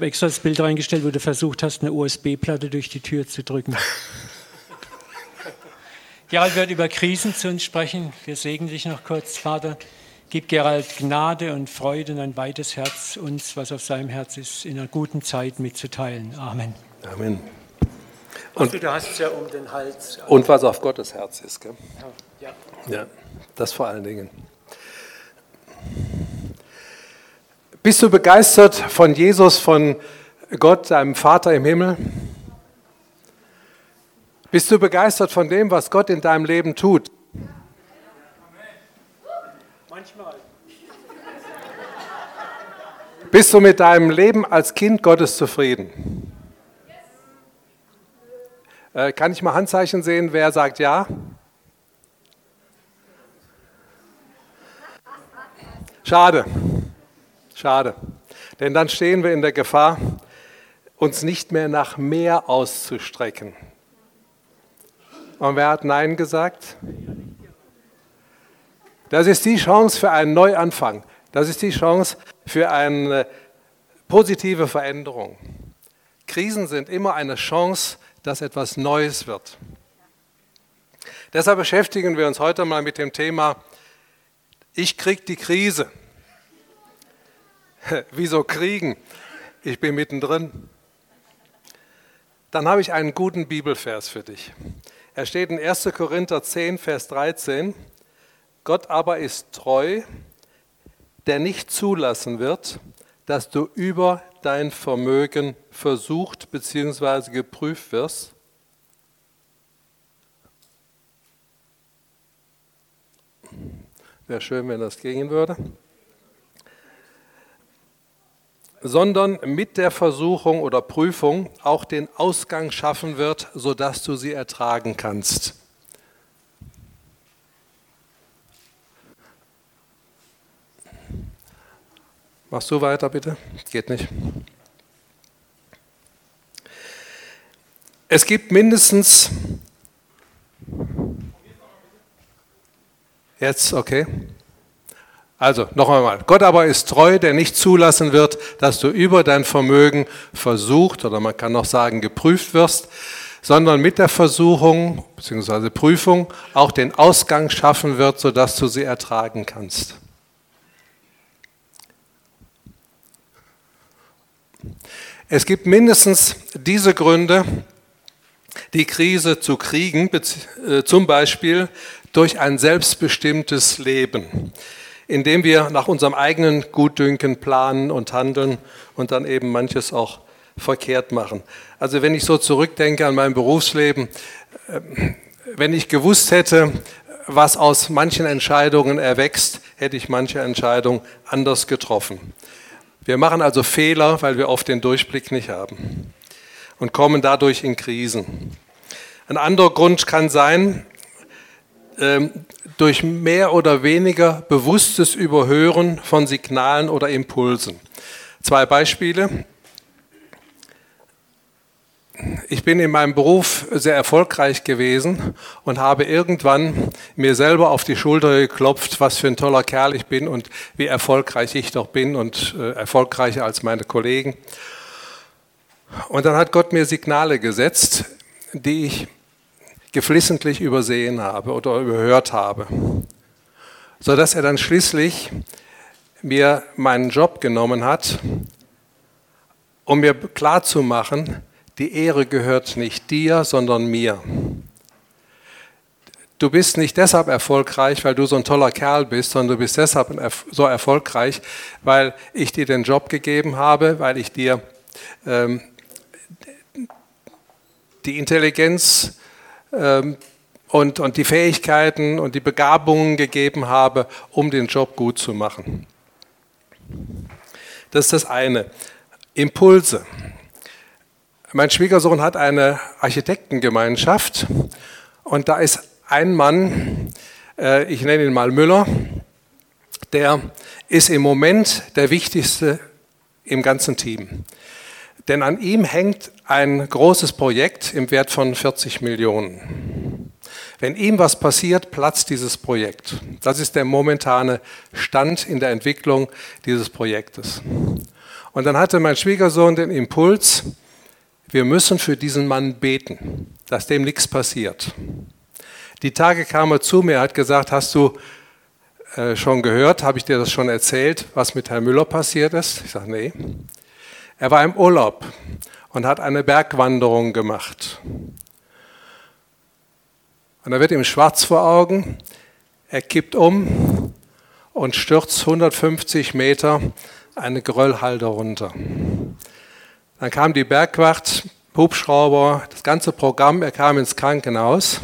habe extra das Bild reingestellt, wo du versucht hast, eine USB-Platte durch die Tür zu drücken. Gerald wird über Krisen zu uns sprechen. Wir segnen dich noch kurz, Vater. Gib Gerald Gnade und Freude und ein weites Herz, uns, was auf seinem Herz ist, in einer guten Zeit mitzuteilen. Amen. Amen. Und du hast es ja um den Hals. Und was auf Gottes Herz ist. Gell? Ja. Ja, das vor allen Dingen. Bist du begeistert von Jesus, von Gott, deinem Vater im Himmel? Bist du begeistert von dem, was Gott in deinem Leben tut? Manchmal. Bist du mit deinem Leben als Kind Gottes zufrieden? Äh, kann ich mal Handzeichen sehen, wer sagt ja? Schade. Schade. Denn dann stehen wir in der Gefahr, uns nicht mehr nach mehr auszustrecken. Und wer hat Nein gesagt? Das ist die Chance für einen Neuanfang. Das ist die Chance für eine positive Veränderung. Krisen sind immer eine Chance, dass etwas Neues wird. Deshalb beschäftigen wir uns heute mal mit dem Thema, ich krieg die Krise. Wieso kriegen? Ich bin mittendrin. Dann habe ich einen guten Bibelvers für dich. Er steht in 1. Korinther 10, Vers 13. Gott aber ist treu, der nicht zulassen wird, dass du über dein Vermögen versucht bzw. geprüft wirst. Wäre schön, wenn das gehen würde sondern mit der Versuchung oder Prüfung auch den Ausgang schaffen wird, sodass du sie ertragen kannst. Machst du weiter, bitte? Geht nicht. Es gibt mindestens. Jetzt, okay. Also, noch einmal. Gott aber ist treu, der nicht zulassen wird, dass du über dein Vermögen versucht oder man kann noch sagen geprüft wirst, sondern mit der Versuchung bzw. Prüfung auch den Ausgang schaffen wird, sodass du sie ertragen kannst. Es gibt mindestens diese Gründe, die Krise zu kriegen, äh, zum Beispiel durch ein selbstbestimmtes Leben indem wir nach unserem eigenen Gutdünken planen und handeln und dann eben manches auch verkehrt machen. Also wenn ich so zurückdenke an mein Berufsleben, äh, wenn ich gewusst hätte, was aus manchen Entscheidungen erwächst, hätte ich manche Entscheidung anders getroffen. Wir machen also Fehler, weil wir oft den Durchblick nicht haben und kommen dadurch in Krisen. Ein anderer Grund kann sein, ähm, durch mehr oder weniger bewusstes Überhören von Signalen oder Impulsen. Zwei Beispiele. Ich bin in meinem Beruf sehr erfolgreich gewesen und habe irgendwann mir selber auf die Schulter geklopft, was für ein toller Kerl ich bin und wie erfolgreich ich doch bin und äh, erfolgreicher als meine Kollegen. Und dann hat Gott mir Signale gesetzt, die ich geflissentlich übersehen habe oder überhört habe, sodass er dann schließlich mir meinen Job genommen hat, um mir klarzumachen, die Ehre gehört nicht dir, sondern mir. Du bist nicht deshalb erfolgreich, weil du so ein toller Kerl bist, sondern du bist deshalb so erfolgreich, weil ich dir den Job gegeben habe, weil ich dir ähm, die Intelligenz und, und die Fähigkeiten und die Begabungen gegeben habe, um den Job gut zu machen. Das ist das eine. Impulse. Mein Schwiegersohn hat eine Architektengemeinschaft und da ist ein Mann, äh, ich nenne ihn mal Müller, der ist im Moment der wichtigste im ganzen Team. Denn an ihm hängt ein großes Projekt im Wert von 40 Millionen. Wenn ihm was passiert, platzt dieses Projekt. Das ist der momentane Stand in der Entwicklung dieses Projektes. Und dann hatte mein Schwiegersohn den Impuls, wir müssen für diesen Mann beten, dass dem nichts passiert. Die Tage kam er zu mir, hat gesagt, hast du äh, schon gehört, habe ich dir das schon erzählt, was mit Herrn Müller passiert ist? Ich sage, nee. Er war im Urlaub und hat eine Bergwanderung gemacht. Und da wird ihm schwarz vor Augen, er kippt um und stürzt 150 Meter eine Geröllhalde runter. Dann kam die Bergwacht, Hubschrauber, das ganze Programm, er kam ins Krankenhaus.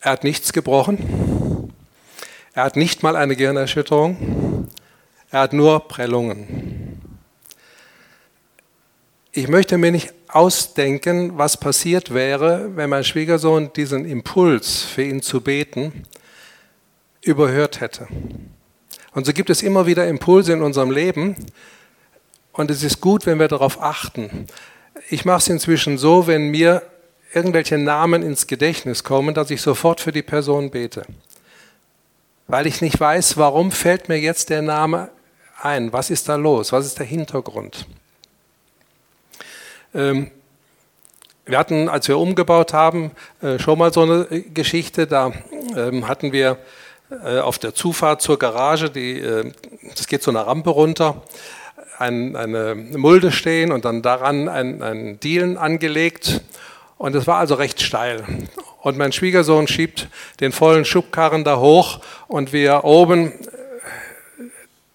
Er hat nichts gebrochen. Er hat nicht mal eine Gehirnerschütterung. Er hat nur Prellungen. Ich möchte mir nicht ausdenken, was passiert wäre, wenn mein Schwiegersohn diesen Impuls für ihn zu beten überhört hätte. Und so gibt es immer wieder Impulse in unserem Leben und es ist gut, wenn wir darauf achten. Ich mache es inzwischen so, wenn mir irgendwelche Namen ins Gedächtnis kommen, dass ich sofort für die Person bete. Weil ich nicht weiß, warum fällt mir jetzt der Name ein? Was ist da los? Was ist der Hintergrund? Ähm, wir hatten, als wir umgebaut haben, äh, schon mal so eine Geschichte. Da ähm, hatten wir äh, auf der Zufahrt zur Garage, die, äh, das geht so eine Rampe runter, eine Mulde stehen und dann daran ein, ein Dielen angelegt. Und es war also recht steil. Und mein Schwiegersohn schiebt den vollen Schubkarren da hoch und wir oben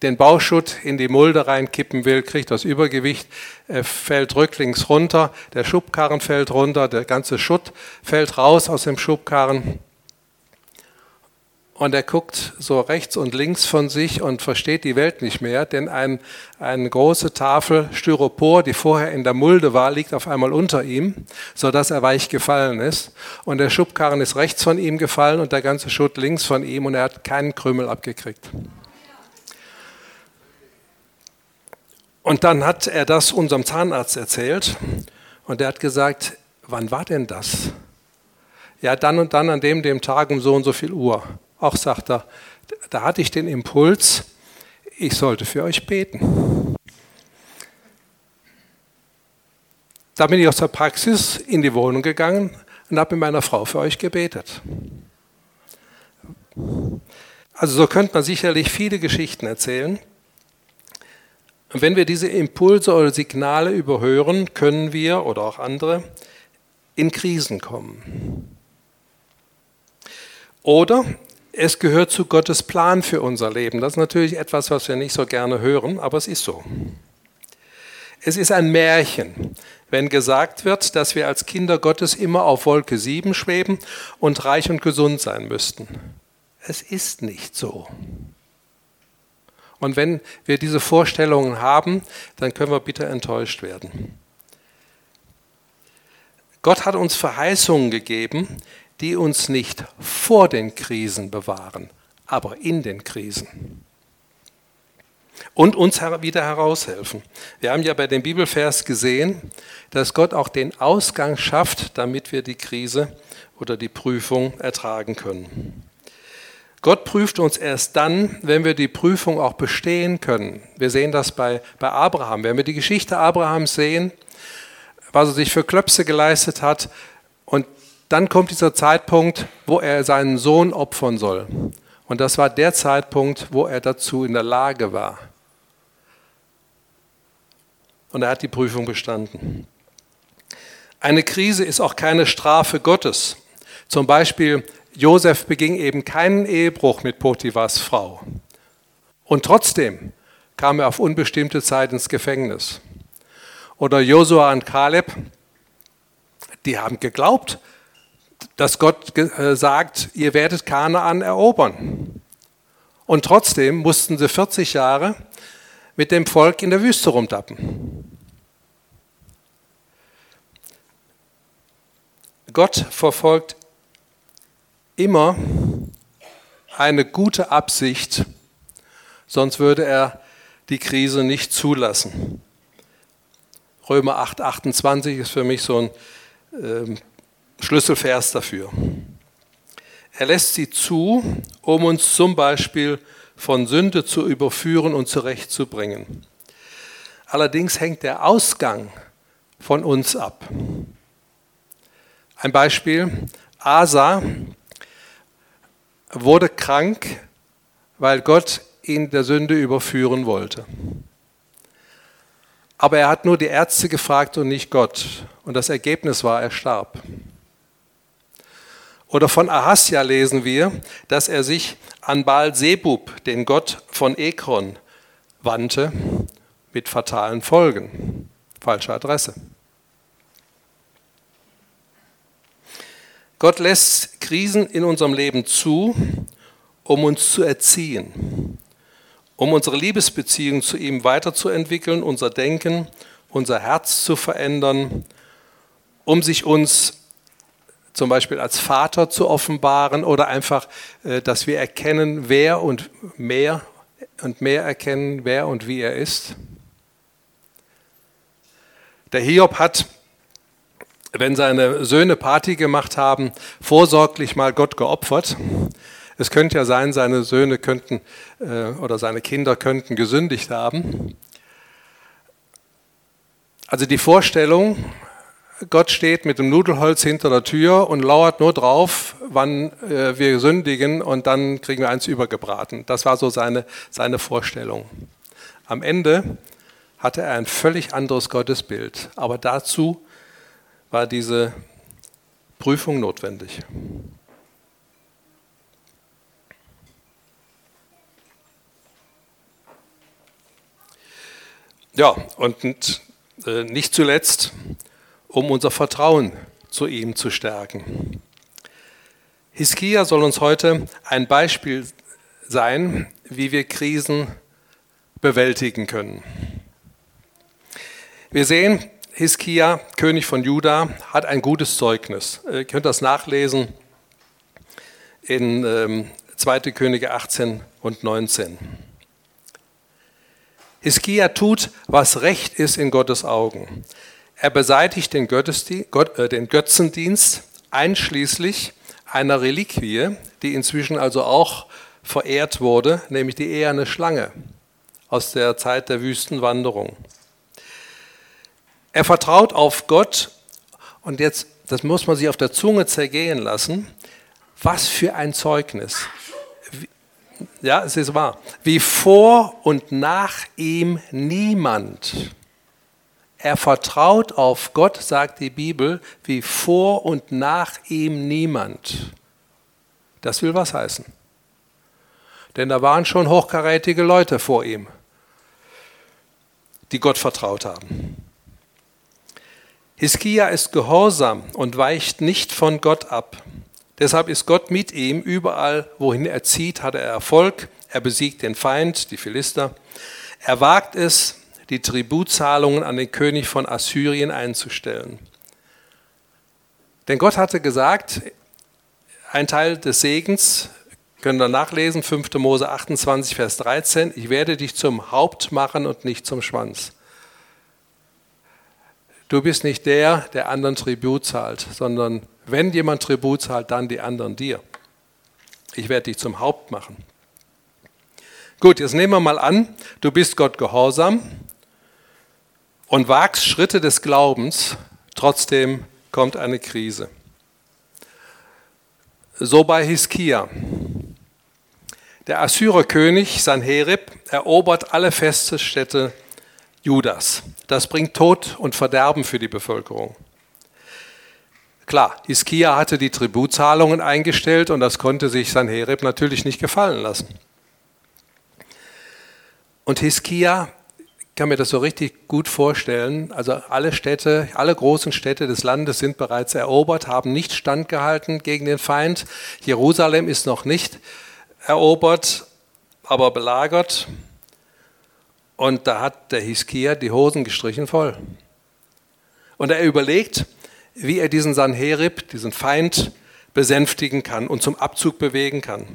den Bauschutt in die Mulde reinkippen will, kriegt das Übergewicht, er fällt rücklings runter, der Schubkarren fällt runter, der ganze Schutt fällt raus aus dem Schubkarren. Und er guckt so rechts und links von sich und versteht die Welt nicht mehr, denn ein, eine große Tafel Styropor, die vorher in der Mulde war, liegt auf einmal unter ihm, sodass er weich gefallen ist. Und der Schubkarren ist rechts von ihm gefallen und der ganze Schutt links von ihm und er hat keinen Krümel abgekriegt. Und dann hat er das unserem Zahnarzt erzählt und der hat gesagt, wann war denn das? Ja, dann und dann an dem, dem Tag um so und so viel Uhr. Auch sagt er, da hatte ich den Impuls, ich sollte für euch beten. Da bin ich aus der Praxis in die Wohnung gegangen und habe mit meiner Frau für euch gebetet. Also so könnte man sicherlich viele Geschichten erzählen. Und wenn wir diese Impulse oder Signale überhören, können wir oder auch andere in Krisen kommen. Oder es gehört zu Gottes Plan für unser Leben. Das ist natürlich etwas, was wir nicht so gerne hören, aber es ist so. Es ist ein Märchen, wenn gesagt wird, dass wir als Kinder Gottes immer auf Wolke 7 schweben und reich und gesund sein müssten. Es ist nicht so. Und wenn wir diese Vorstellungen haben, dann können wir bitte enttäuscht werden. Gott hat uns Verheißungen gegeben, die uns nicht vor den Krisen bewahren, aber in den Krisen. Und uns wieder heraushelfen. Wir haben ja bei dem Bibelvers gesehen, dass Gott auch den Ausgang schafft, damit wir die Krise oder die Prüfung ertragen können. Gott prüft uns erst dann, wenn wir die Prüfung auch bestehen können. Wir sehen das bei, bei Abraham. Wenn wir die Geschichte Abrahams sehen, was er sich für Klöpse geleistet hat, und dann kommt dieser Zeitpunkt, wo er seinen Sohn opfern soll. Und das war der Zeitpunkt, wo er dazu in der Lage war. Und er hat die Prüfung bestanden. Eine Krise ist auch keine Strafe Gottes. Zum Beispiel Josef beging eben keinen Ehebruch mit Potiphas Frau. Und trotzdem kam er auf unbestimmte Zeit ins Gefängnis. Oder Josua und Kaleb, die haben geglaubt, dass Gott äh, sagt, ihr werdet Kanaan erobern. Und trotzdem mussten sie 40 Jahre mit dem Volk in der Wüste rumtappen. Gott verfolgt immer eine gute Absicht, sonst würde er die Krise nicht zulassen. Römer 8, 28 ist für mich so ein äh, Schlüsselvers dafür. Er lässt sie zu, um uns zum Beispiel von Sünde zu überführen und zurechtzubringen. Allerdings hängt der Ausgang von uns ab. Ein Beispiel, Asa wurde krank, weil Gott ihn der Sünde überführen wollte. Aber er hat nur die Ärzte gefragt und nicht Gott. Und das Ergebnis war, er starb. Oder von Ahasja lesen wir, dass er sich an Baal Sebub, den Gott von Ekron, wandte, mit fatalen Folgen. Falsche Adresse. Gott lässt Krisen in unserem Leben zu, um uns zu erziehen, um unsere Liebesbeziehung zu ihm weiterzuentwickeln, unser Denken, unser Herz zu verändern, um sich uns zum Beispiel als Vater zu offenbaren oder einfach, äh, dass wir erkennen, wer und mehr und mehr erkennen, wer und wie er ist. Der Hiob hat wenn seine Söhne Party gemacht haben, vorsorglich mal Gott geopfert. Es könnte ja sein, seine Söhne könnten äh, oder seine Kinder könnten gesündigt haben. Also die Vorstellung, Gott steht mit dem Nudelholz hinter der Tür und lauert nur drauf, wann äh, wir sündigen und dann kriegen wir eins übergebraten. Das war so seine, seine Vorstellung. Am Ende hatte er ein völlig anderes Gottesbild, aber dazu war diese Prüfung notwendig. Ja, und äh, nicht zuletzt, um unser Vertrauen zu ihm zu stärken. Hiskia soll uns heute ein Beispiel sein, wie wir Krisen bewältigen können. Wir sehen, Hiskia, König von Juda, hat ein gutes Zeugnis. Ihr könnt das nachlesen in ähm, 2. Könige 18 und 19. Hiskia tut, was recht ist in Gottes Augen. Er beseitigt äh, den Götzendienst einschließlich einer Reliquie, die inzwischen also auch verehrt wurde, nämlich die eherne Schlange aus der Zeit der Wüstenwanderung. Er vertraut auf Gott und jetzt, das muss man sich auf der Zunge zergehen lassen. Was für ein Zeugnis. Ja, es ist wahr. Wie vor und nach ihm niemand. Er vertraut auf Gott, sagt die Bibel, wie vor und nach ihm niemand. Das will was heißen. Denn da waren schon hochkarätige Leute vor ihm, die Gott vertraut haben. Hiskia ist gehorsam und weicht nicht von Gott ab. Deshalb ist Gott mit ihm. Überall, wohin er zieht, hat er Erfolg. Er besiegt den Feind, die Philister. Er wagt es, die Tributzahlungen an den König von Assyrien einzustellen. Denn Gott hatte gesagt, ein Teil des Segens, können wir nachlesen, 5. Mose 28, Vers 13, ich werde dich zum Haupt machen und nicht zum Schwanz. Du bist nicht der, der anderen Tribut zahlt, sondern wenn jemand Tribut zahlt, dann die anderen dir. Ich werde dich zum Haupt machen. Gut, jetzt nehmen wir mal an, du bist Gott gehorsam und wagst Schritte des Glaubens, trotzdem kommt eine Krise. So bei Hiskia. Der Assyrerkönig Sanherib erobert alle Feststädte Judas. Das bringt Tod und Verderben für die Bevölkerung. Klar, Hiskia hatte die Tributzahlungen eingestellt und das konnte sich Sanherib natürlich nicht gefallen lassen. Und Hiskia kann mir das so richtig gut vorstellen. Also alle Städte, alle großen Städte des Landes sind bereits erobert, haben nicht standgehalten gegen den Feind. Jerusalem ist noch nicht erobert, aber belagert. Und da hat der Hiskia die Hosen gestrichen voll. Und er überlegt, wie er diesen Sanherib, diesen Feind, besänftigen kann und zum Abzug bewegen kann.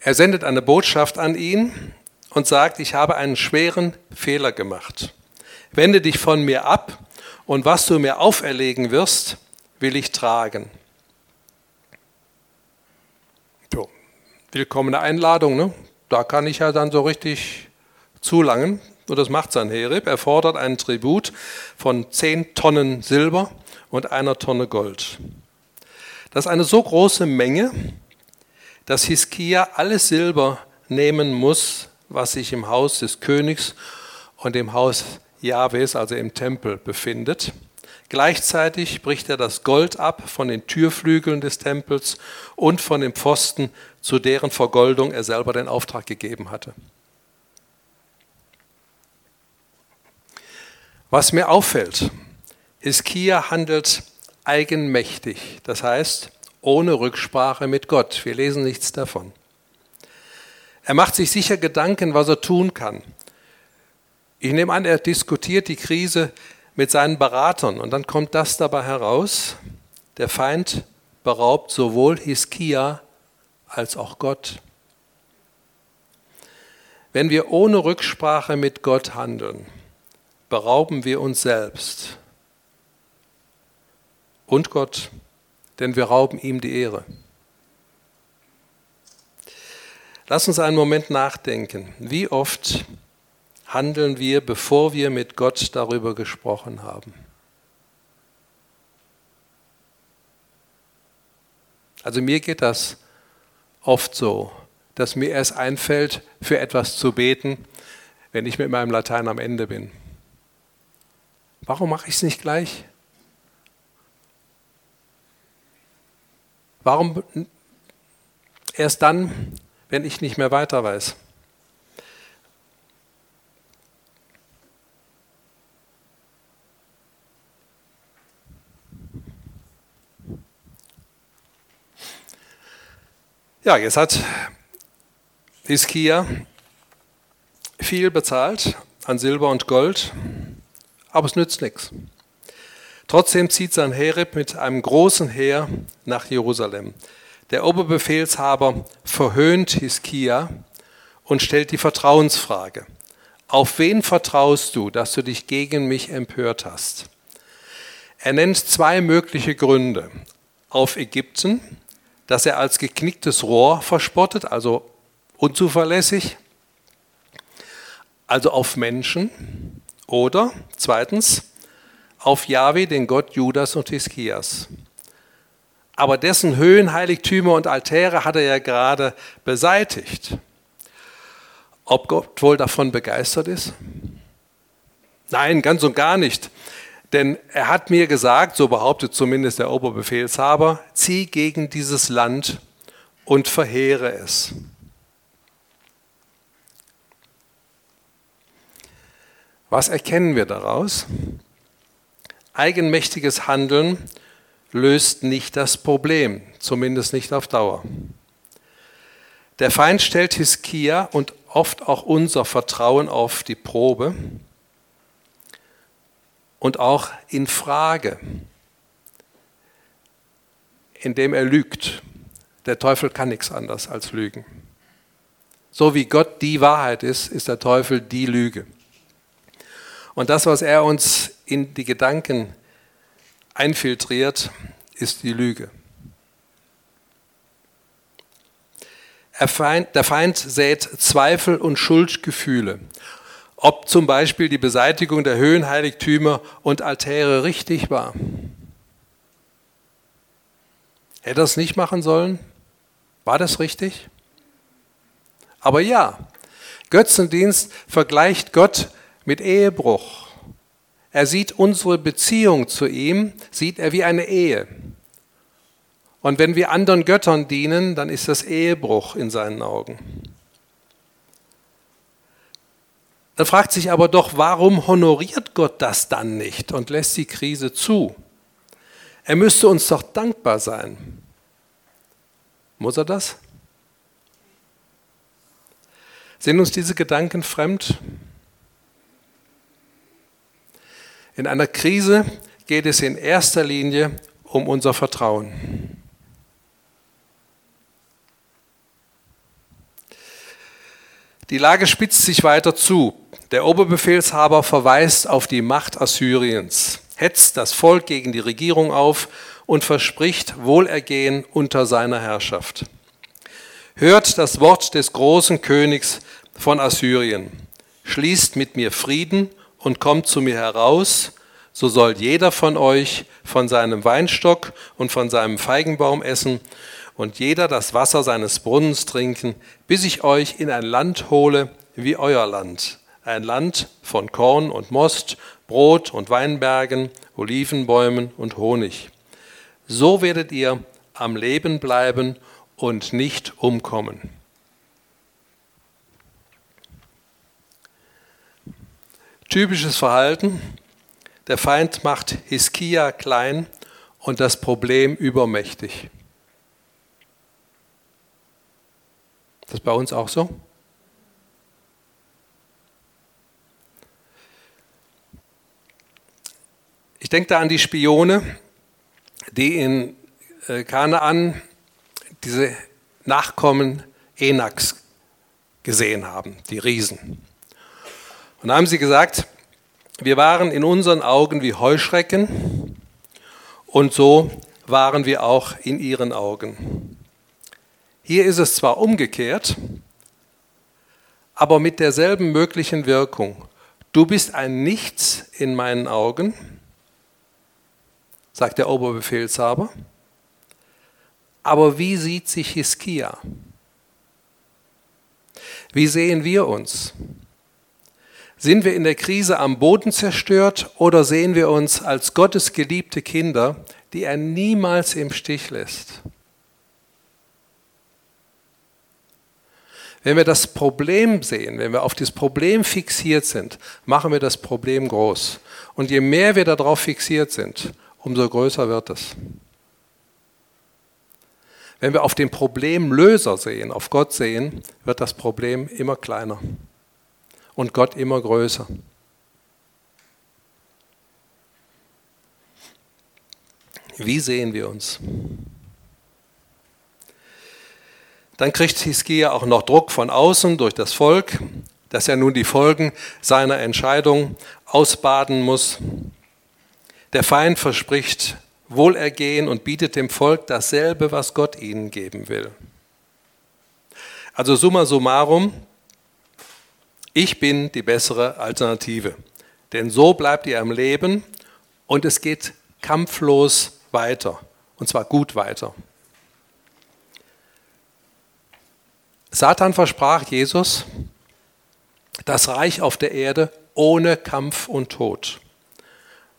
Er sendet eine Botschaft an ihn und sagt, ich habe einen schweren Fehler gemacht. Wende dich von mir ab und was du mir auferlegen wirst, will ich tragen. willkommene Einladung. Ne? Da kann ich ja dann so richtig zulangen. Und das macht Sanherib. Er fordert einen Tribut von 10 Tonnen Silber und einer Tonne Gold. Das ist eine so große Menge, dass Hiskia alles Silber nehmen muss, was sich im Haus des Königs und im Haus Jahwes, also im Tempel, befindet. Gleichzeitig bricht er das Gold ab von den Türflügeln des Tempels und von den Pfosten, zu deren Vergoldung er selber den Auftrag gegeben hatte. Was mir auffällt, Hiskia handelt eigenmächtig, das heißt ohne Rücksprache mit Gott. Wir lesen nichts davon. Er macht sich sicher Gedanken, was er tun kann. Ich nehme an, er diskutiert die Krise mit seinen Beratern und dann kommt das dabei heraus. Der Feind beraubt sowohl Hiskia als auch Gott. Wenn wir ohne Rücksprache mit Gott handeln, berauben wir uns selbst und Gott, denn wir rauben ihm die Ehre. Lass uns einen Moment nachdenken. Wie oft handeln wir, bevor wir mit Gott darüber gesprochen haben? Also mir geht das oft so, dass mir erst einfällt, für etwas zu beten, wenn ich mit meinem Latein am Ende bin. Warum mache ich es nicht gleich? Warum erst dann, wenn ich nicht mehr weiter weiß. Ja, jetzt hat Hiskia viel bezahlt an Silber und Gold, aber es nützt nichts. Trotzdem zieht sein Hereb mit einem großen Heer nach Jerusalem. Der Oberbefehlshaber verhöhnt Hiskia und stellt die Vertrauensfrage. Auf wen vertraust du, dass du dich gegen mich empört hast? Er nennt zwei mögliche Gründe. Auf Ägypten, dass er als geknicktes Rohr verspottet, also unzuverlässig. Also auf Menschen. Oder zweitens, auf Jahwe, den Gott Judas und Hiskias. Aber dessen Höhenheiligtümer und Altäre hat er ja gerade beseitigt. Ob Gott wohl davon begeistert ist? Nein, ganz und gar nicht. Denn er hat mir gesagt, so behauptet zumindest der Oberbefehlshaber, zieh gegen dieses Land und verheere es. Was erkennen wir daraus? Eigenmächtiges Handeln löst nicht das Problem, zumindest nicht auf Dauer. Der Feind stellt Hiskia und oft auch unser Vertrauen auf die Probe und auch in Frage, indem er lügt. Der Teufel kann nichts anderes als lügen. So wie Gott die Wahrheit ist, ist der Teufel die Lüge. Und das, was er uns in die Gedanken einfiltriert, ist die Lüge. Der Feind sät Zweifel und Schuldgefühle, ob zum Beispiel die Beseitigung der Höhenheiligtümer und Altäre richtig war. Hätte er es nicht machen sollen? War das richtig? Aber ja, Götzendienst vergleicht Gott mit Ehebruch. Er sieht unsere Beziehung zu ihm, sieht er wie eine Ehe. Und wenn wir anderen Göttern dienen, dann ist das Ehebruch in seinen Augen. Dann fragt sich aber doch, warum honoriert Gott das dann nicht und lässt die Krise zu? Er müsste uns doch dankbar sein. Muss er das? Sind uns diese Gedanken fremd? In einer Krise geht es in erster Linie um unser Vertrauen. Die Lage spitzt sich weiter zu. Der Oberbefehlshaber verweist auf die Macht Assyriens, hetzt das Volk gegen die Regierung auf und verspricht Wohlergehen unter seiner Herrschaft. Hört das Wort des großen Königs von Assyrien. Schließt mit mir Frieden und kommt zu mir heraus, so soll jeder von euch von seinem Weinstock und von seinem Feigenbaum essen und jeder das Wasser seines Brunnens trinken, bis ich euch in ein Land hole wie euer Land, ein Land von Korn und Most, Brot und Weinbergen, Olivenbäumen und Honig. So werdet ihr am Leben bleiben und nicht umkommen. Typisches Verhalten. Der Feind macht Hiskia klein und das Problem übermächtig. Das ist bei uns auch so? Ich denke da an die Spione, die in äh, Kanaan diese Nachkommen Enaks gesehen haben, die Riesen. Und da haben sie gesagt, wir waren in unseren Augen wie Heuschrecken und so waren wir auch in ihren Augen. Hier ist es zwar umgekehrt, aber mit derselben möglichen Wirkung. Du bist ein Nichts in meinen Augen, sagt der Oberbefehlshaber. Aber wie sieht sich Hiskia? Wie sehen wir uns? Sind wir in der Krise am Boden zerstört oder sehen wir uns als Gottes geliebte Kinder, die er niemals im Stich lässt? Wenn wir das Problem sehen, wenn wir auf das Problem fixiert sind, machen wir das Problem groß. Und je mehr wir darauf fixiert sind, umso größer wird es. Wenn wir auf den Problemlöser sehen, auf Gott sehen, wird das Problem immer kleiner und Gott immer größer. Wie sehen wir uns? Dann kriegt Hiskia auch noch Druck von außen durch das Volk, dass er nun die Folgen seiner Entscheidung ausbaden muss. Der Feind verspricht Wohlergehen und bietet dem Volk dasselbe, was Gott ihnen geben will. Also summa summarum, ich bin die bessere Alternative. Denn so bleibt ihr am Leben und es geht kampflos weiter. Und zwar gut weiter. Satan versprach Jesus das Reich auf der Erde ohne Kampf und Tod.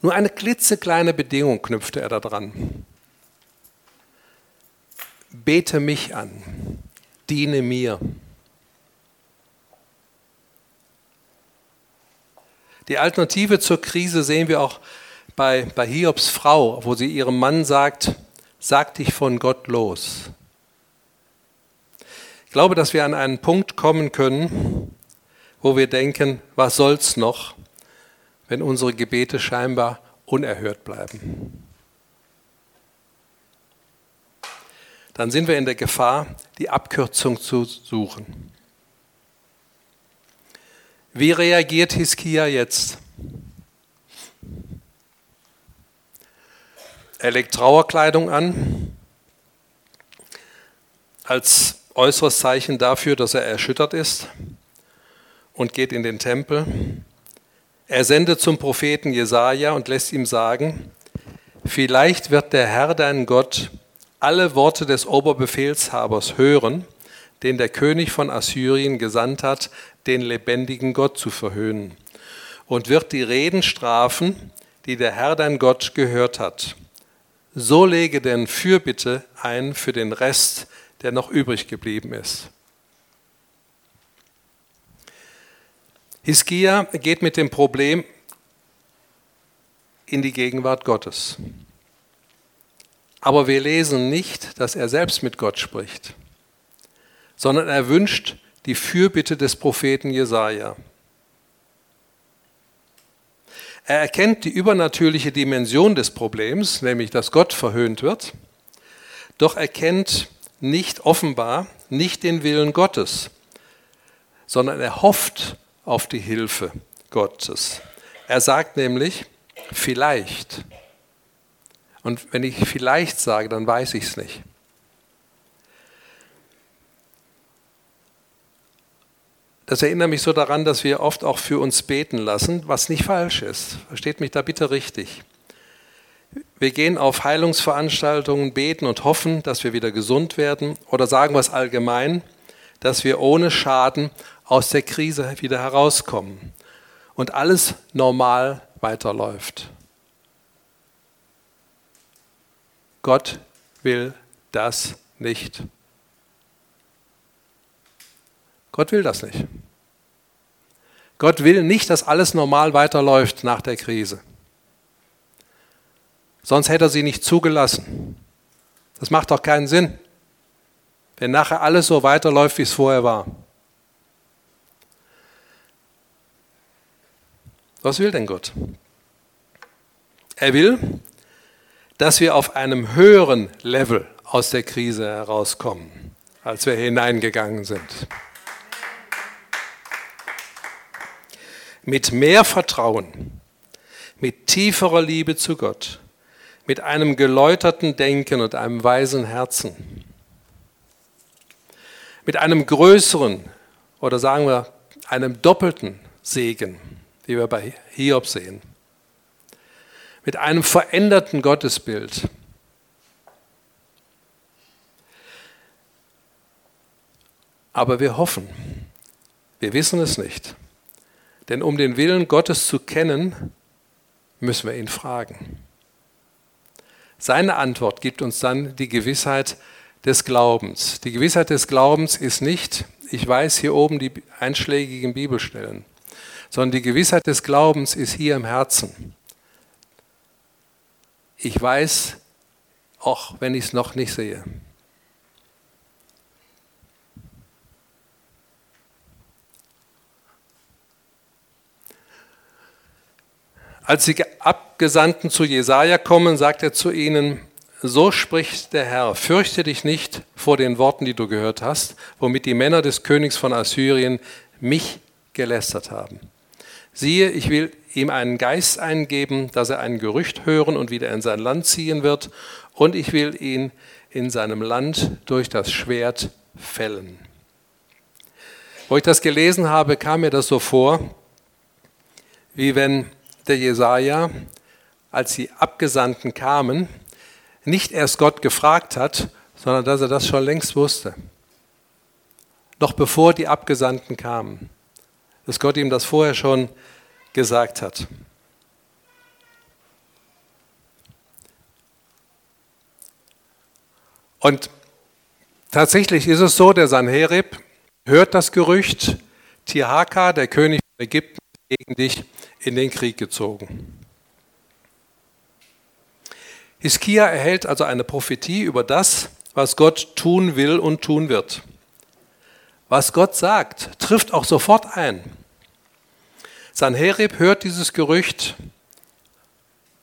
Nur eine klitzekleine Bedingung knüpfte er daran. Bete mich an, diene mir. Die Alternative zur Krise sehen wir auch bei, bei Hiobs Frau, wo sie ihrem Mann sagt, sag dich von Gott los. Ich glaube, dass wir an einen Punkt kommen können, wo wir denken, was soll's noch, wenn unsere Gebete scheinbar unerhört bleiben. Dann sind wir in der Gefahr, die Abkürzung zu suchen. Wie reagiert Hiskia jetzt? Er legt Trauerkleidung an, als äußeres Zeichen dafür, dass er erschüttert ist und geht in den Tempel. Er sendet zum Propheten Jesaja und lässt ihm sagen: Vielleicht wird der Herr dein Gott alle Worte des Oberbefehlshabers hören, den der König von Assyrien gesandt hat, den lebendigen Gott zu verhöhnen, und wird die Reden strafen, die der Herr dein Gott gehört hat. So lege denn Fürbitte ein für den Rest, der noch übrig geblieben ist. Hiskia geht mit dem Problem in die Gegenwart Gottes. Aber wir lesen nicht, dass er selbst mit Gott spricht, sondern er wünscht die Fürbitte des Propheten Jesaja. Er erkennt die übernatürliche Dimension des Problems, nämlich dass Gott verhöhnt wird, doch erkennt nicht offenbar nicht den Willen Gottes, sondern er hofft auf die Hilfe Gottes. Er sagt nämlich, vielleicht. Und wenn ich vielleicht sage, dann weiß ich es nicht. Das erinnert mich so daran, dass wir oft auch für uns beten lassen, was nicht falsch ist. Versteht mich da bitte richtig. Wir gehen auf Heilungsveranstaltungen, beten und hoffen, dass wir wieder gesund werden oder sagen wir es allgemein, dass wir ohne Schaden aus der Krise wieder herauskommen und alles normal weiterläuft. Gott will das nicht. Gott will das nicht. Gott will nicht, dass alles normal weiterläuft nach der Krise. Sonst hätte er sie nicht zugelassen. Das macht doch keinen Sinn, wenn nachher alles so weiterläuft, wie es vorher war. Was will denn Gott? Er will, dass wir auf einem höheren Level aus der Krise herauskommen, als wir hineingegangen sind. Mit mehr Vertrauen, mit tieferer Liebe zu Gott, mit einem geläuterten Denken und einem weisen Herzen, mit einem größeren oder sagen wir einem doppelten Segen, wie wir bei Hiob sehen, mit einem veränderten Gottesbild. Aber wir hoffen, wir wissen es nicht. Denn um den Willen Gottes zu kennen, müssen wir ihn fragen. Seine Antwort gibt uns dann die Gewissheit des Glaubens. Die Gewissheit des Glaubens ist nicht, ich weiß hier oben die einschlägigen Bibelstellen, sondern die Gewissheit des Glaubens ist hier im Herzen. Ich weiß, auch wenn ich es noch nicht sehe. Als die Abgesandten zu Jesaja kommen, sagt er zu ihnen: So spricht der Herr: Fürchte dich nicht vor den Worten, die du gehört hast, womit die Männer des Königs von Assyrien mich gelästert haben. Siehe, ich will ihm einen Geist eingeben, dass er ein Gerücht hören und wieder in sein Land ziehen wird, und ich will ihn in seinem Land durch das Schwert fällen. Wo ich das gelesen habe, kam mir das so vor, wie wenn der Jesaja, als die Abgesandten kamen, nicht erst Gott gefragt hat, sondern dass er das schon längst wusste. Noch bevor die Abgesandten kamen. Dass Gott ihm das vorher schon gesagt hat. Und tatsächlich ist es so, der Sanherib hört das Gerücht, Tirhaka, der König von Ägypten, gegen dich in den Krieg gezogen. Hiskia erhält also eine Prophetie über das, was Gott tun will und tun wird. Was Gott sagt, trifft auch sofort ein. Sanherib hört dieses Gerücht,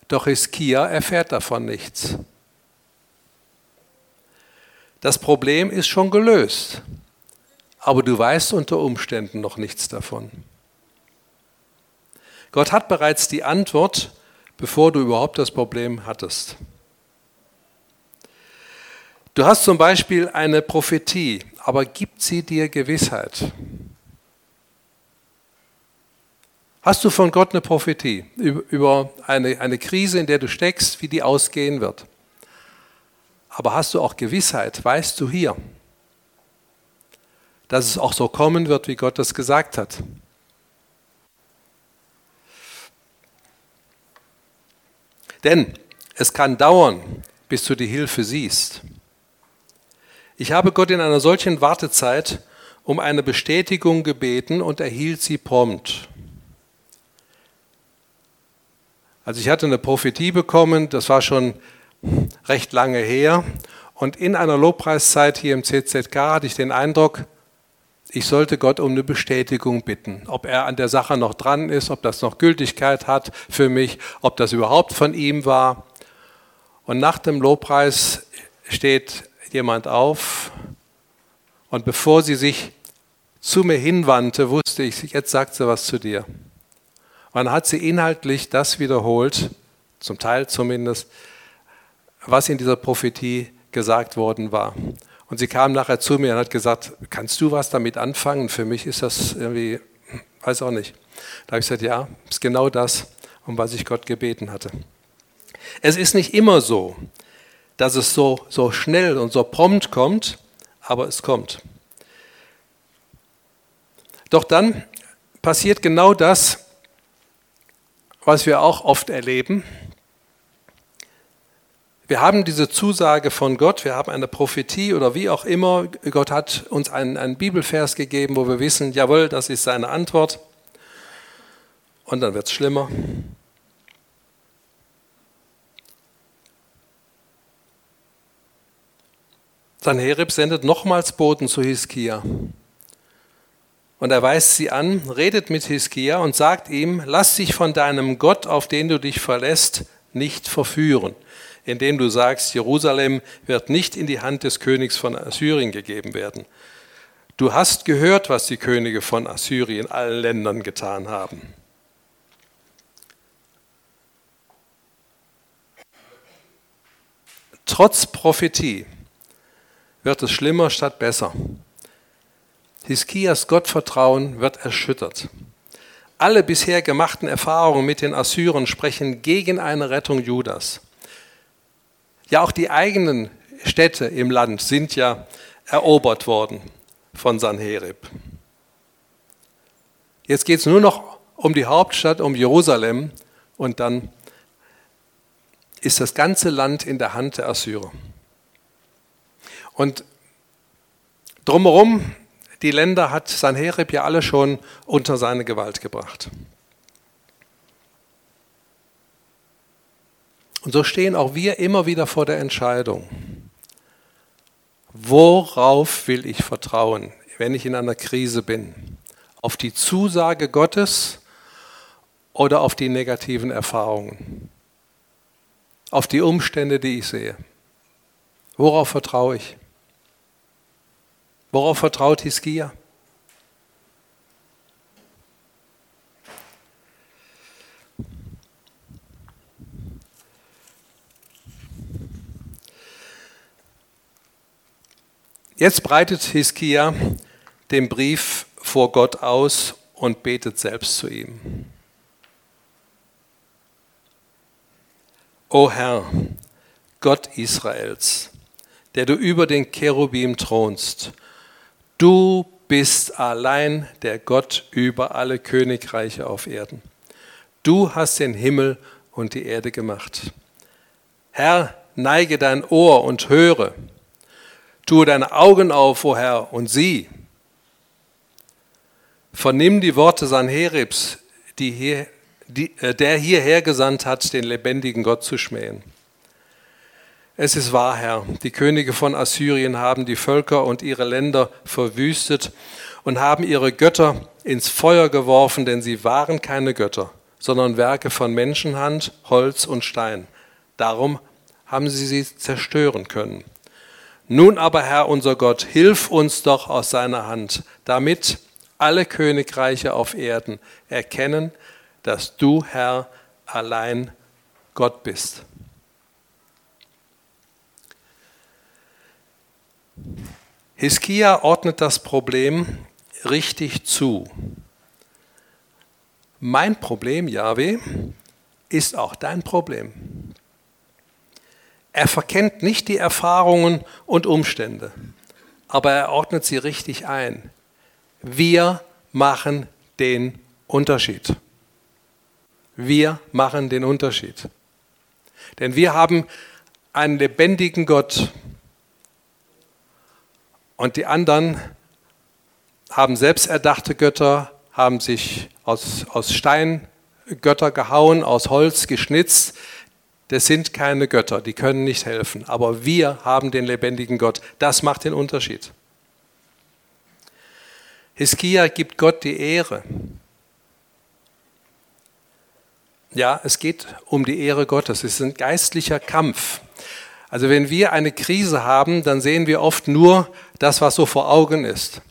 doch Hiskia erfährt davon nichts. Das Problem ist schon gelöst, aber du weißt unter Umständen noch nichts davon. Gott hat bereits die Antwort, bevor du überhaupt das Problem hattest. Du hast zum Beispiel eine Prophetie, aber gibt sie dir Gewissheit? Hast du von Gott eine Prophetie über eine, eine Krise, in der du steckst, wie die ausgehen wird? Aber hast du auch Gewissheit? Weißt du hier, dass es auch so kommen wird, wie Gott das gesagt hat? Denn es kann dauern, bis du die Hilfe siehst. Ich habe Gott in einer solchen Wartezeit um eine Bestätigung gebeten und erhielt sie prompt. Also ich hatte eine Prophetie bekommen, das war schon recht lange her. Und in einer Lobpreiszeit hier im CZK hatte ich den Eindruck, ich sollte Gott um eine Bestätigung bitten, ob er an der Sache noch dran ist, ob das noch Gültigkeit hat für mich, ob das überhaupt von ihm war. Und nach dem Lobpreis steht jemand auf und bevor sie sich zu mir hinwandte, wusste ich, jetzt sagt sie was zu dir. Und dann hat sie inhaltlich das wiederholt, zum Teil zumindest, was in dieser Prophetie gesagt worden war. Und sie kam nachher zu mir und hat gesagt, kannst du was damit anfangen? Für mich ist das irgendwie, weiß auch nicht. Da habe ich gesagt, ja, ist genau das, um was ich Gott gebeten hatte. Es ist nicht immer so, dass es so, so schnell und so prompt kommt, aber es kommt. Doch dann passiert genau das, was wir auch oft erleben. Wir haben diese Zusage von Gott, wir haben eine Prophetie oder wie auch immer. Gott hat uns einen, einen Bibelvers gegeben, wo wir wissen, jawohl, das ist seine Antwort. Und dann wird es schlimmer. Sanherib sendet nochmals Boten zu Hiskia. Und er weist sie an, redet mit Hiskia und sagt ihm, lass dich von deinem Gott, auf den du dich verlässt, nicht verführen indem du sagst, Jerusalem wird nicht in die Hand des Königs von Assyrien gegeben werden. Du hast gehört, was die Könige von Assyrien allen Ländern getan haben. Trotz Prophetie wird es schlimmer statt besser. Hiskias Gottvertrauen wird erschüttert. Alle bisher gemachten Erfahrungen mit den Assyrern sprechen gegen eine Rettung Judas. Ja, auch die eigenen Städte im Land sind ja erobert worden von Sanherib. Jetzt geht es nur noch um die Hauptstadt, um Jerusalem und dann ist das ganze Land in der Hand der Assyrer. Und drumherum, die Länder hat Sanherib ja alle schon unter seine Gewalt gebracht. Und so stehen auch wir immer wieder vor der Entscheidung, worauf will ich vertrauen, wenn ich in einer Krise bin? Auf die Zusage Gottes oder auf die negativen Erfahrungen? Auf die Umstände, die ich sehe? Worauf vertraue ich? Worauf vertraut Hiskia? Jetzt breitet Hiskia den Brief vor Gott aus und betet selbst zu ihm. O Herr, Gott Israels, der du über den Cherubim thronst, du bist allein der Gott über alle Königreiche auf Erden. Du hast den Himmel und die Erde gemacht. Herr, neige dein Ohr und höre. Tue deine Augen auf, o Herr, und sieh. Vernimm die Worte Sanheribs, die hier, die, äh, der hierher gesandt hat, den lebendigen Gott zu schmähen. Es ist wahr, Herr, die Könige von Assyrien haben die Völker und ihre Länder verwüstet und haben ihre Götter ins Feuer geworfen, denn sie waren keine Götter, sondern Werke von Menschenhand, Holz und Stein. Darum haben sie sie zerstören können. Nun aber, Herr unser Gott, hilf uns doch aus seiner Hand, damit alle Königreiche auf Erden erkennen, dass du, Herr, allein Gott bist. Hiskia ordnet das Problem richtig zu. Mein Problem, Yahweh, ist auch dein Problem. Er verkennt nicht die Erfahrungen und Umstände, aber er ordnet sie richtig ein. Wir machen den Unterschied. Wir machen den Unterschied. Denn wir haben einen lebendigen Gott und die anderen haben selbsterdachte Götter, haben sich aus, aus Stein Götter gehauen, aus Holz geschnitzt, das sind keine Götter, die können nicht helfen. Aber wir haben den lebendigen Gott. Das macht den Unterschied. Hiskia gibt Gott die Ehre. Ja, es geht um die Ehre Gottes. Es ist ein geistlicher Kampf. Also wenn wir eine Krise haben, dann sehen wir oft nur das, was so vor Augen ist.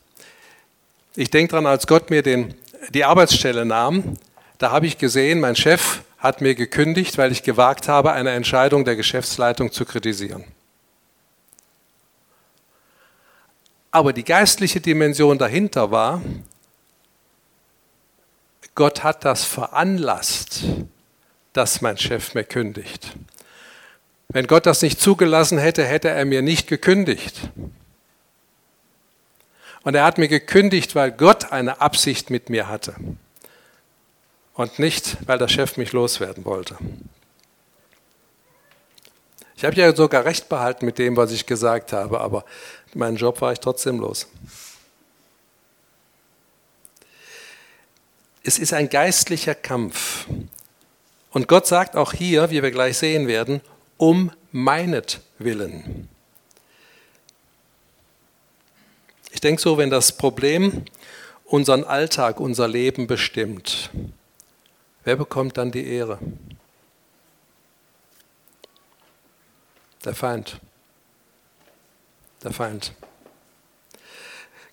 Ich denke daran, als Gott mir den, die Arbeitsstelle nahm, da habe ich gesehen, mein Chef hat mir gekündigt, weil ich gewagt habe, eine Entscheidung der Geschäftsleitung zu kritisieren. Aber die geistliche Dimension dahinter war, Gott hat das veranlasst, dass mein Chef mir kündigt. Wenn Gott das nicht zugelassen hätte, hätte er mir nicht gekündigt. Und er hat mir gekündigt, weil Gott eine Absicht mit mir hatte. Und nicht, weil der Chef mich loswerden wollte. Ich habe ja sogar recht behalten mit dem, was ich gesagt habe, aber meinen Job war ich trotzdem los. Es ist ein geistlicher Kampf. Und Gott sagt auch hier, wie wir gleich sehen werden, um meinetwillen. Ich denke so, wenn das Problem unseren Alltag, unser Leben bestimmt, wer bekommt dann die Ehre? Der Feind. Der Feind.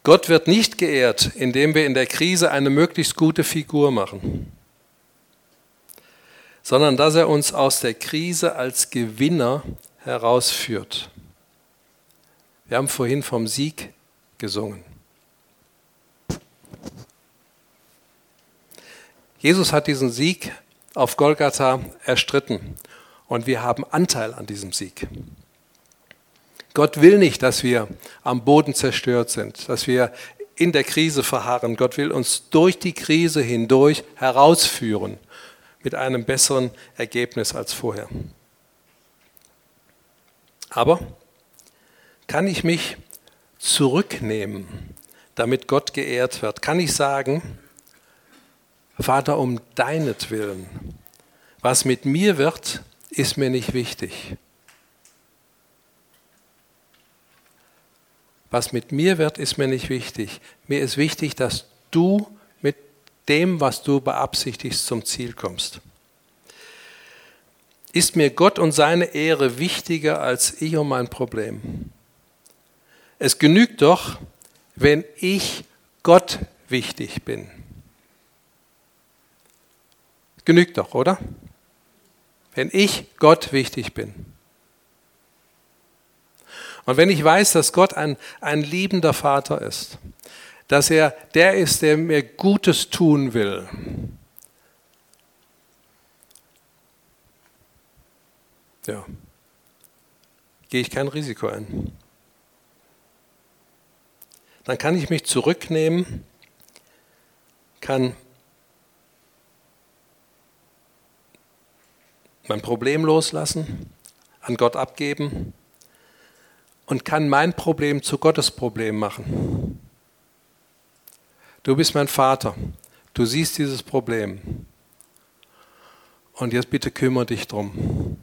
Gott wird nicht geehrt, indem wir in der Krise eine möglichst gute Figur machen, sondern dass er uns aus der Krise als Gewinner herausführt. Wir haben vorhin vom Sieg gesungen. Jesus hat diesen Sieg auf Golgatha erstritten und wir haben Anteil an diesem Sieg. Gott will nicht, dass wir am Boden zerstört sind, dass wir in der Krise verharren. Gott will uns durch die Krise hindurch herausführen mit einem besseren Ergebnis als vorher. Aber kann ich mich zurücknehmen, damit Gott geehrt wird? Kann ich sagen, Vater, um deinetwillen, was mit mir wird, ist mir nicht wichtig. Was mit mir wird, ist mir nicht wichtig. Mir ist wichtig, dass du mit dem, was du beabsichtigst, zum Ziel kommst. Ist mir Gott und seine Ehre wichtiger als ich und mein Problem? Es genügt doch, wenn ich Gott wichtig bin. Genügt doch, oder? wenn ich Gott wichtig bin. Und wenn ich weiß, dass Gott ein, ein liebender Vater ist, dass er der ist, der mir Gutes tun will, ja, gehe ich kein Risiko ein. Dann kann ich mich zurücknehmen, kann mein Problem loslassen, an Gott abgeben und kann mein Problem zu Gottes Problem machen. Du bist mein Vater, du siehst dieses Problem und jetzt bitte kümmere dich drum.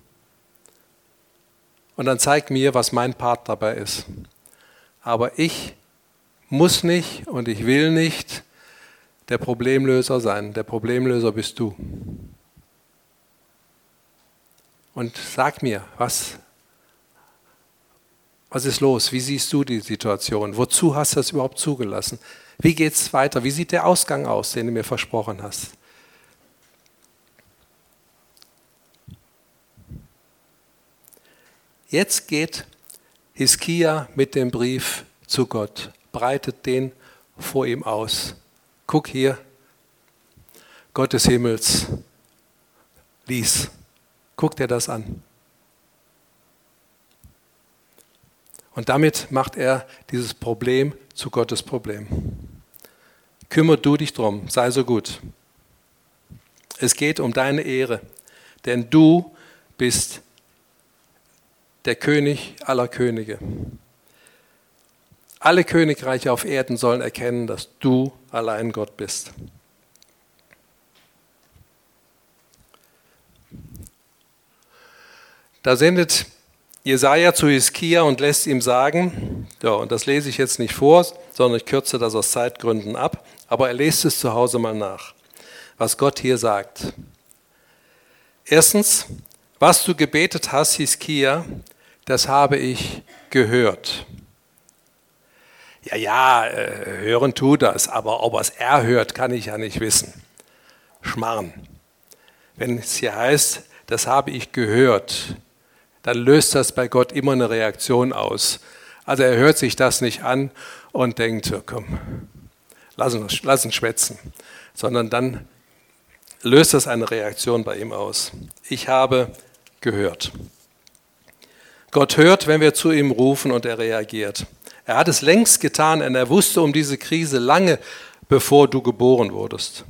Und dann zeig mir, was mein Part dabei ist. Aber ich muss nicht und ich will nicht der Problemlöser sein. Der Problemlöser bist du und sag mir, was, was ist los? Wie siehst du die Situation? Wozu hast du das überhaupt zugelassen? Wie geht es weiter? Wie sieht der Ausgang aus, den du mir versprochen hast? Jetzt geht Hiskia mit dem Brief zu Gott, breitet den vor ihm aus. Guck hier, Gott des Himmels, lies. Guck dir das an. Und damit macht er dieses Problem zu Gottes Problem. Kümmer du dich drum, sei so gut. Es geht um deine Ehre, denn du bist der König aller Könige. Alle Königreiche auf Erden sollen erkennen, dass du allein Gott bist. Da sendet Jesaja zu Hiskia und lässt ihm sagen, ja, und das lese ich jetzt nicht vor, sondern ich kürze das aus Zeitgründen ab, aber er lest es zu Hause mal nach, was Gott hier sagt. Erstens, was du gebetet hast, Hiskia, das habe ich gehört. Ja, ja, äh, hören tut das, aber ob er es erhört, kann ich ja nicht wissen. Schmarrn. Wenn es hier heißt, das habe ich gehört, dann löst das bei Gott immer eine Reaktion aus. Also er hört sich das nicht an und denkt, komm, lass uns, lass uns schwätzen, sondern dann löst das eine Reaktion bei ihm aus. Ich habe gehört. Gott hört, wenn wir zu ihm rufen und er reagiert. Er hat es längst getan und er wusste um diese Krise lange, bevor du geboren wurdest.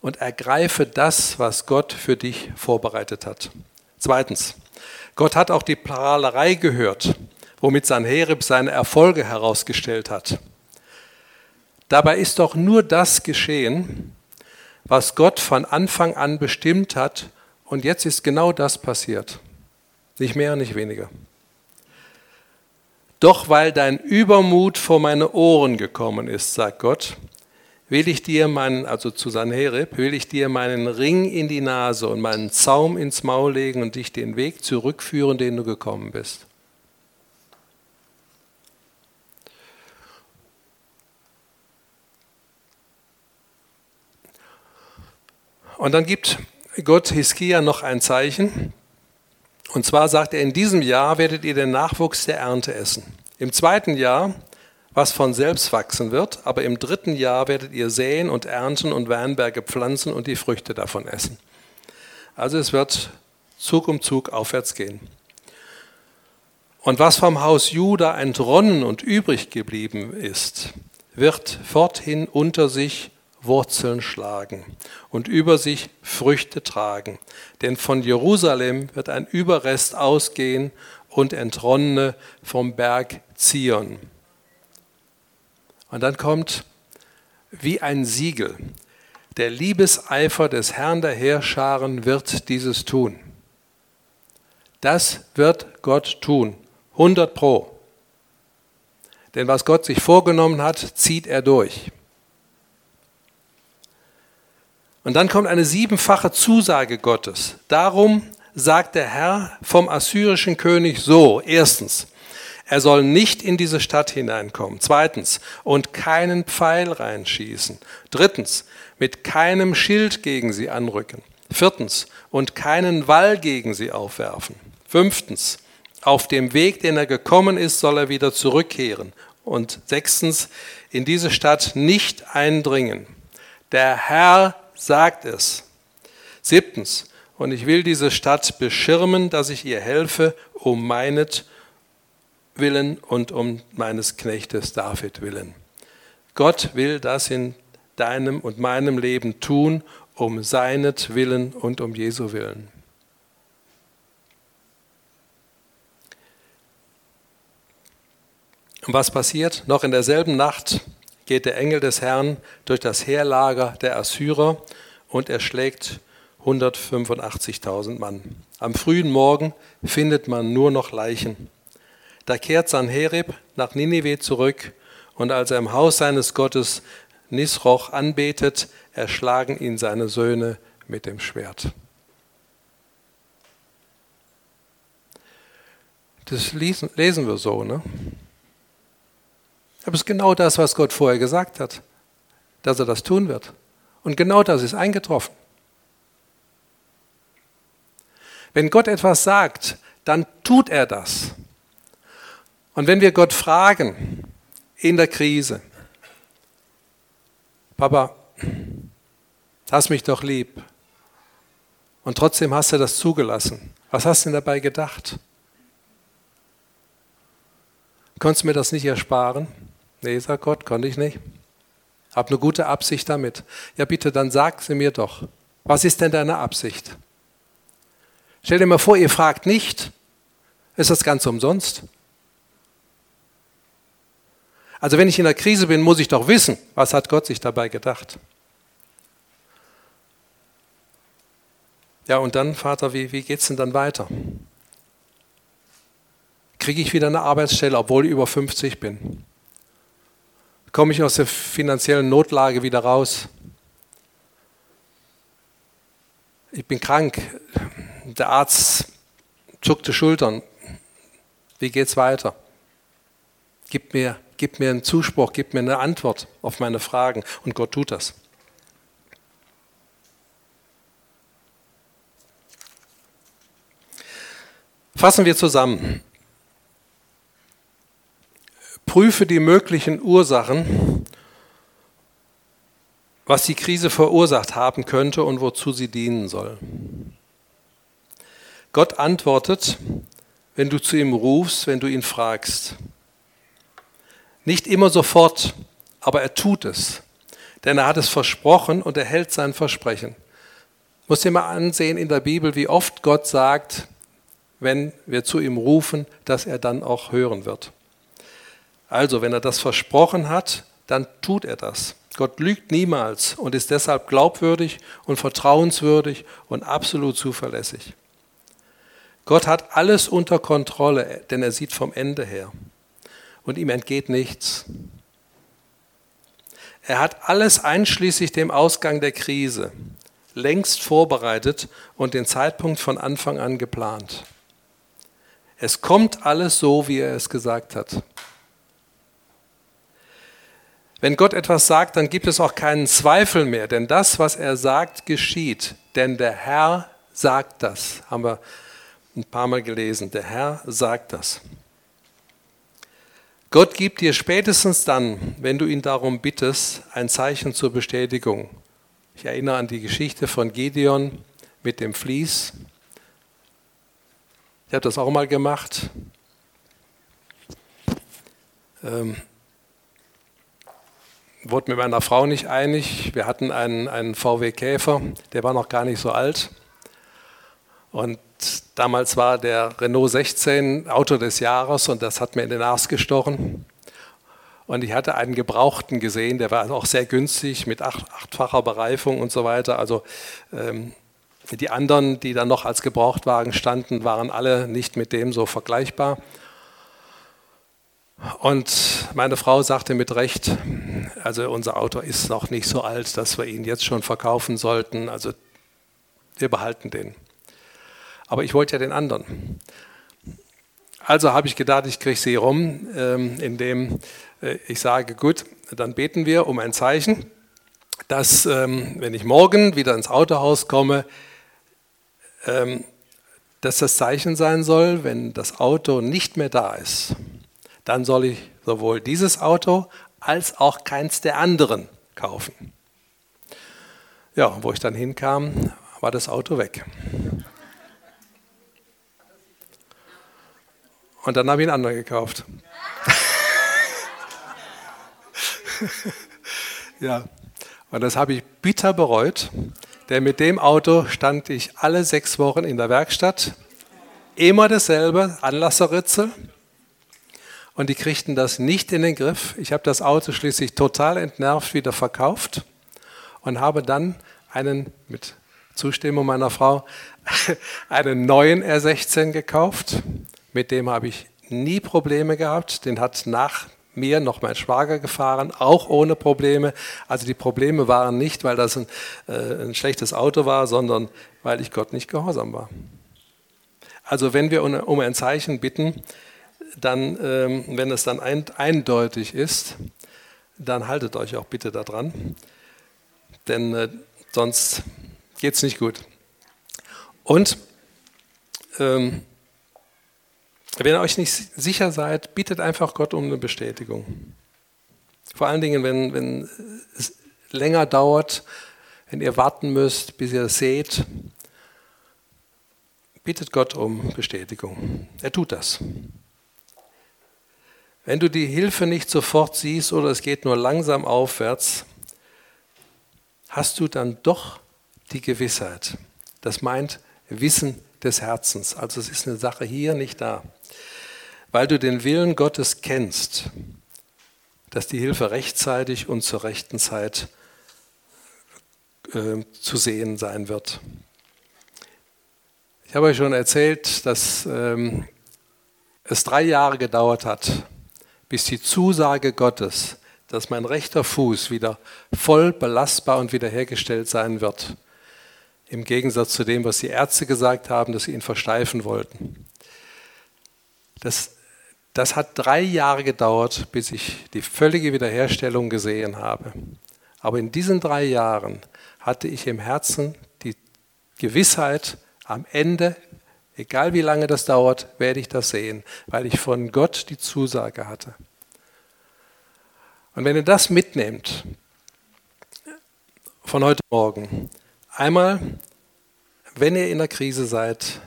Und ergreife das, was Gott für dich vorbereitet hat. Zweitens, Gott hat auch die Prahlerei gehört, womit Sanherib seine Erfolge herausgestellt hat. Dabei ist doch nur das geschehen, was Gott von Anfang an bestimmt hat, und jetzt ist genau das passiert. Nicht mehr, nicht weniger. Doch weil dein Übermut vor meine Ohren gekommen ist, sagt Gott, will ich dir meinen, also zu Sanherib, will ich dir meinen Ring in die Nase und meinen Zaum ins Maul legen und dich den Weg zurückführen, den du gekommen bist. Und dann gibt Gott Hiskia noch ein Zeichen. Und zwar sagt er, in diesem Jahr werdet ihr den Nachwuchs der Ernte essen. Im zweiten Jahr, was von selbst wachsen wird, aber im dritten Jahr werdet ihr säen und ernten und Weinberge pflanzen und die Früchte davon essen. Also es wird Zug um Zug aufwärts gehen. Und was vom Haus Juda entronnen und übrig geblieben ist, wird forthin unter sich Wurzeln schlagen und über sich Früchte tragen. Denn von Jerusalem wird ein Überrest ausgehen und Entronnene vom Berg Zion. Und dann kommt wie ein Siegel. Der Liebeseifer des Herrn der Heerscharen wird dieses tun. Das wird Gott tun. 100 Pro. Denn was Gott sich vorgenommen hat, zieht er durch. Und dann kommt eine siebenfache Zusage Gottes. Darum sagt der Herr vom assyrischen König so, erstens, er soll nicht in diese Stadt hineinkommen. Zweitens, und keinen Pfeil reinschießen. Drittens, mit keinem Schild gegen sie anrücken. Viertens, und keinen Wall gegen sie aufwerfen. Fünftens, auf dem Weg, den er gekommen ist, soll er wieder zurückkehren. Und sechstens, in diese Stadt nicht eindringen. Der Herr sagt es. Siebtens, und ich will diese Stadt beschirmen, dass ich ihr helfe, um meinet Willen und um meines Knechtes David willen. Gott will das in deinem und meinem Leben tun, um seinet Willen und um Jesu Willen. Und was passiert? Noch in derselben Nacht geht der Engel des Herrn durch das Heerlager der Assyrer und erschlägt 185.000 Mann. Am frühen Morgen findet man nur noch Leichen. Da kehrt Sanherib nach Ninive zurück und als er im Haus seines Gottes Nisroch anbetet, erschlagen ihn seine Söhne mit dem Schwert. Das lesen wir so, ne? Aber es ist genau das, was Gott vorher gesagt hat, dass er das tun wird. Und genau das ist eingetroffen. Wenn Gott etwas sagt, dann tut er das. Und wenn wir Gott fragen in der Krise, Papa, hast mich doch lieb. Und trotzdem hast du das zugelassen. Was hast du denn dabei gedacht? Konntest du mir das nicht ersparen? Nee, sagt Gott, konnte ich nicht. Hab eine gute Absicht damit. Ja, bitte, dann sag sie mir doch. Was ist denn deine Absicht? Stell dir mal vor, ihr fragt nicht, ist das ganz umsonst? Also wenn ich in der Krise bin, muss ich doch wissen, was hat Gott sich dabei gedacht. Ja, und dann, Vater, wie, wie geht es denn dann weiter? Kriege ich wieder eine Arbeitsstelle, obwohl ich über 50 bin? komme ich aus der finanziellen Notlage wieder raus. Ich bin krank. Der Arzt zuckte Schultern. Wie geht's weiter? Gib mir, gib mir einen Zuspruch, gib mir eine Antwort auf meine Fragen. Und Gott tut das. Fassen wir zusammen. Prüfe die möglichen Ursachen, was die Krise verursacht haben könnte und wozu sie dienen soll. Gott antwortet, wenn du zu ihm rufst, wenn du ihn fragst. Nicht immer sofort, aber er tut es. Denn er hat es versprochen und er hält sein Versprechen. Muss dir mal ansehen in der Bibel, wie oft Gott sagt, wenn wir zu ihm rufen, dass er dann auch hören wird. Also, wenn er das versprochen hat, dann tut er das. Gott lügt niemals und ist deshalb glaubwürdig und vertrauenswürdig und absolut zuverlässig. Gott hat alles unter Kontrolle, denn er sieht vom Ende her und ihm entgeht nichts. Er hat alles einschließlich dem Ausgang der Krise längst vorbereitet und den Zeitpunkt von Anfang an geplant. Es kommt alles so, wie er es gesagt hat. Wenn Gott etwas sagt, dann gibt es auch keinen Zweifel mehr, denn das, was er sagt, geschieht. Denn der Herr sagt das, haben wir ein paar Mal gelesen. Der Herr sagt das. Gott gibt dir spätestens dann, wenn du ihn darum bittest, ein Zeichen zur Bestätigung. Ich erinnere an die Geschichte von Gideon mit dem Vlies. Ich habe das auch mal gemacht. Ähm, wurde mit meiner Frau nicht einig. Wir hatten einen, einen VW Käfer, der war noch gar nicht so alt. Und damals war der Renault 16 Auto des Jahres und das hat mir in den Arsch gestochen. Und ich hatte einen Gebrauchten gesehen, der war auch sehr günstig mit acht, achtfacher Bereifung und so weiter. Also ähm, die anderen, die dann noch als Gebrauchtwagen standen, waren alle nicht mit dem so vergleichbar. Und meine Frau sagte mit Recht, also unser Auto ist noch nicht so alt, dass wir ihn jetzt schon verkaufen sollten. Also wir behalten den. Aber ich wollte ja den anderen. Also habe ich gedacht, ich kriege sie rum, ähm, indem äh, ich sage, gut, dann beten wir um ein Zeichen, dass, ähm, wenn ich morgen wieder ins Autohaus komme, ähm, dass das Zeichen sein soll, wenn das Auto nicht mehr da ist, dann soll ich sowohl dieses Auto als auch keins der anderen kaufen. Ja, wo ich dann hinkam, war das Auto weg. Und dann habe ich einen anderen gekauft. ja, und das habe ich bitter bereut, denn mit dem Auto stand ich alle sechs Wochen in der Werkstatt. Immer dasselbe, Anlasserritzel. Und die kriegten das nicht in den Griff. Ich habe das Auto schließlich total entnervt wieder verkauft und habe dann einen, mit Zustimmung meiner Frau, einen neuen R16 gekauft mit dem habe ich nie Probleme gehabt. Den hat nach mir noch mein Schwager gefahren, auch ohne Probleme. Also die Probleme waren nicht, weil das ein, äh, ein schlechtes Auto war, sondern weil ich Gott nicht gehorsam war. Also wenn wir um ein Zeichen bitten, dann, ähm, wenn es dann ein, eindeutig ist, dann haltet euch auch bitte daran, denn äh, sonst geht es nicht gut. Und ähm, wenn ihr euch nicht sicher seid, bittet einfach Gott um eine Bestätigung. Vor allen Dingen, wenn, wenn es länger dauert, wenn ihr warten müsst, bis ihr es seht, bittet Gott um Bestätigung. Er tut das. Wenn du die Hilfe nicht sofort siehst oder es geht nur langsam aufwärts, hast du dann doch die Gewissheit. Das meint Wissen des Herzens. Also es ist eine Sache hier, nicht da weil du den Willen Gottes kennst, dass die Hilfe rechtzeitig und zur rechten Zeit äh, zu sehen sein wird. Ich habe euch schon erzählt, dass ähm, es drei Jahre gedauert hat, bis die Zusage Gottes, dass mein rechter Fuß wieder voll belastbar und wiederhergestellt sein wird, im Gegensatz zu dem, was die Ärzte gesagt haben, dass sie ihn versteifen wollten. Das das hat drei Jahre gedauert, bis ich die völlige Wiederherstellung gesehen habe. Aber in diesen drei Jahren hatte ich im Herzen die Gewissheit, am Ende, egal wie lange das dauert, werde ich das sehen, weil ich von Gott die Zusage hatte. Und wenn ihr das mitnehmt von heute Morgen, einmal, wenn ihr in der Krise seid,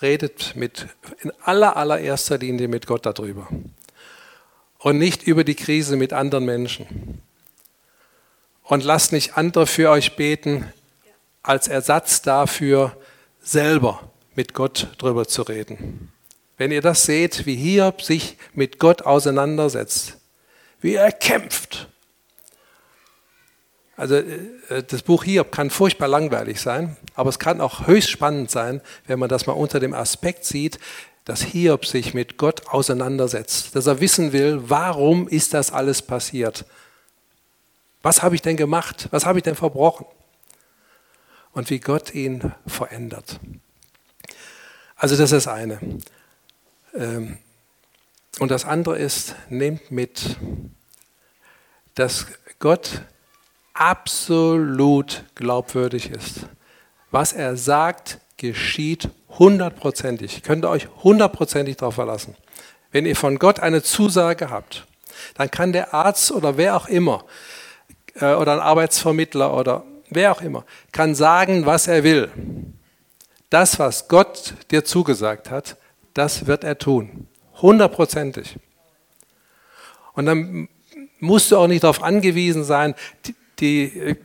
redet mit in aller allererster Linie mit Gott darüber und nicht über die Krise mit anderen Menschen. Und lasst nicht andere für euch beten als Ersatz dafür, selber mit Gott drüber zu reden. Wenn ihr das seht, wie Hiob sich mit Gott auseinandersetzt, wie er kämpft. Also äh, das Buch Hiob kann furchtbar langweilig sein, aber es kann auch höchst spannend sein, wenn man das mal unter dem Aspekt sieht, dass Hiob sich mit Gott auseinandersetzt, dass er wissen will, warum ist das alles passiert? Was habe ich denn gemacht? Was habe ich denn verbrochen? Und wie Gott ihn verändert. Also das ist das eine. Ähm, und das andere ist, nehmt mit, dass Gott absolut glaubwürdig ist. Was er sagt, geschieht hundertprozentig. Könnt ihr euch hundertprozentig darauf verlassen. Wenn ihr von Gott eine Zusage habt, dann kann der Arzt oder wer auch immer äh, oder ein Arbeitsvermittler oder wer auch immer, kann sagen, was er will. Das, was Gott dir zugesagt hat, das wird er tun. Hundertprozentig. Und dann musst du auch nicht darauf angewiesen sein, die,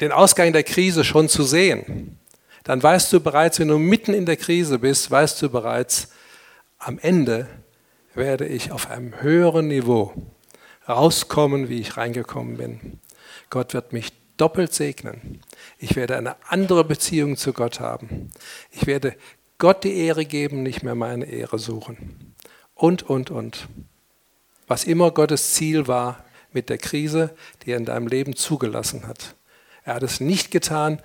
den Ausgang der Krise schon zu sehen. Dann weißt du bereits, wenn du mitten in der Krise bist, weißt du bereits, am Ende werde ich auf einem höheren Niveau rauskommen, wie ich reingekommen bin. Gott wird mich doppelt segnen. Ich werde eine andere Beziehung zu Gott haben. Ich werde Gott die Ehre geben, nicht mehr meine Ehre suchen. Und, und, und. Was immer Gottes Ziel war mit der Krise, die er in deinem Leben zugelassen hat. Er hat es nicht getan,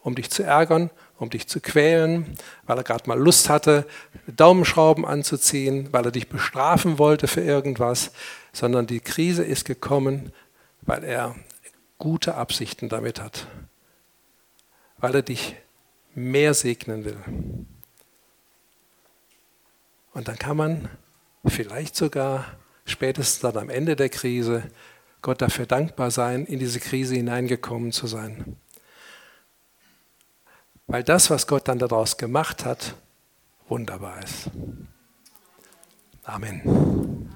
um dich zu ärgern, um dich zu quälen, weil er gerade mal Lust hatte, Daumenschrauben anzuziehen, weil er dich bestrafen wollte für irgendwas, sondern die Krise ist gekommen, weil er gute Absichten damit hat, weil er dich mehr segnen will. Und dann kann man vielleicht sogar spätestens dann am Ende der Krise Gott dafür dankbar sein, in diese Krise hineingekommen zu sein. Weil das, was Gott dann daraus gemacht hat, wunderbar ist. Amen.